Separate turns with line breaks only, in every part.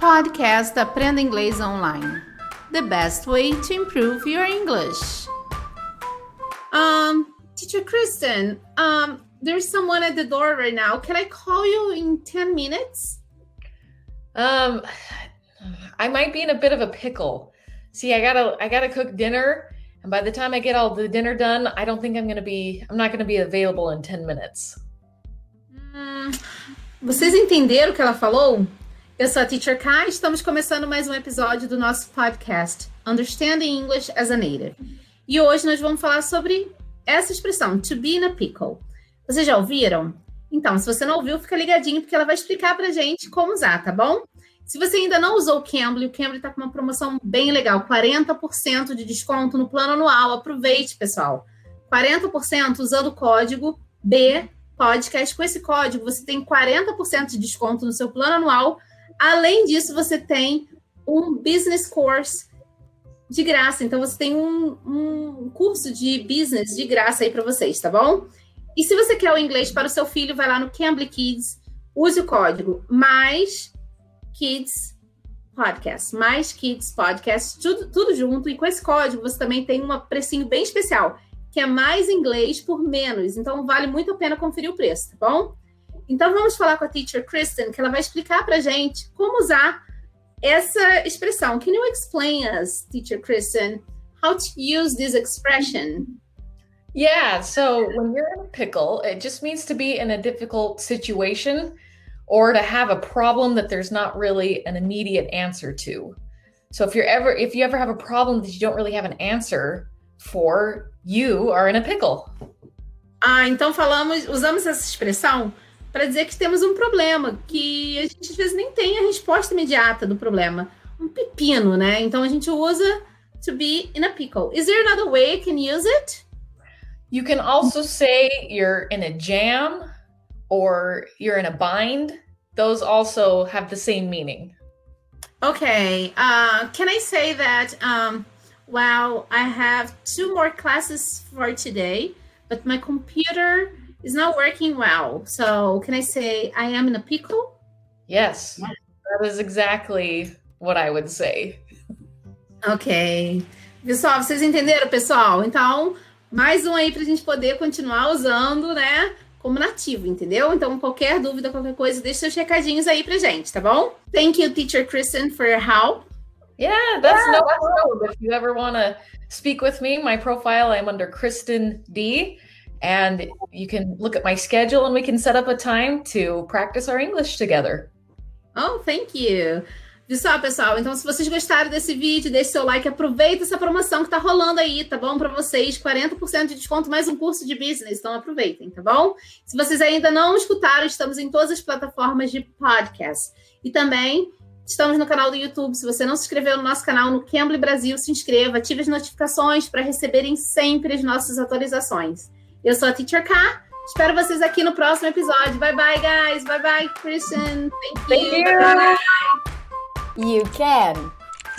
Podcast Aprenda Inglês Online. The best way to improve your English. Um, Teacher Kristen, um, there's someone at the door right now. Can I call you in 10 minutes?
Um, I might be in a bit of a pickle. See, I gotta, I gotta cook dinner, and by the time I get all the dinner done, I don't think I'm gonna be, I'm not gonna be available in 10 minutes.
Hum, vocês entenderam o que ela falou? Eu sou a Teacher Kai, estamos começando mais um episódio do nosso podcast Understanding English as a Native. E hoje nós vamos falar sobre essa expressão, to be in a pickle. Vocês já ouviram? Então, se você não ouviu, fica ligadinho porque ela vai explicar pra gente como usar, tá bom? Se você ainda não usou o Cambly, o Cambly está com uma promoção bem legal, 40% de desconto no plano anual. Aproveite, pessoal. 40% usando o código B podcast. Com esse código, você tem 40% de desconto no seu plano anual Além disso, você tem um business course de graça. Então, você tem um, um curso de business de graça aí para vocês, tá bom? E se você quer o inglês para o seu filho, vai lá no Cambly Kids, use o código mais Kids Podcast, mais Kids Podcast, tudo, tudo junto. E com esse código você também tem um precinho bem especial, que é mais inglês por menos. Então vale muito a pena conferir o preço, tá bom? Então vamos falar com a teacher Kristen, que ela vai explicar para gente como usar essa expressão. Can you explain us, teacher Kristen, how to use this expression?
Yeah, so when you're in a pickle, it just means to be in a difficult situation or to have a problem that there's not really an immediate answer to. So if you're ever if you ever have a problem that you don't really have an answer for, you are in a pickle.
Ah, então falamos, usamos essa expressão para dizer que temos um problema, que a gente às vezes nem tem a resposta imediata do problema. Um pepino, né? Então a gente usa to be in a pickle. Is there another way I can use it?
You can also say you're in a jam or you're in a bind. Those also have the same meaning.
Okay. Uh, can I say that, um, well, I have two more classes for today, but my computer is not working well. So can I say I am in a pickle?
Yes, that is exactly what I would say.
Ok. Pessoal, vocês entenderam, pessoal? Então, mais um aí para a gente poder continuar usando, né? Como nativo, entendeu? Então, qualquer dúvida, qualquer coisa, deixe seus recadinhos aí pra gente, tá bom? Thank you, Teacher Kristen, for your help.
Yeah, that's yeah. no problem. If you ever want to speak with me, my profile, I'm under Kristen D. and you can look at my schedule and we can set up a time to practice our English together.
Oh, thank you. Pessoal, pessoal, então se vocês gostaram desse vídeo, deixe seu like, aproveita essa promoção que tá rolando aí, tá bom? Para vocês, 40% de desconto mais um curso de business, então aproveitem, tá bom? Se vocês ainda não escutaram, estamos em todas as plataformas de podcast. E também estamos no canal do YouTube. Se você não se inscreveu no nosso canal no Cambly Brasil, se inscreva, ative as notificações para receberem sempre as nossas atualizações. Eu sou a Teacher K. Espero vocês aqui no próximo episódio. Bye bye, guys. Bye bye, Christian. Thank you.
Thank you.
Bye
You can.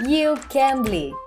You can bleed.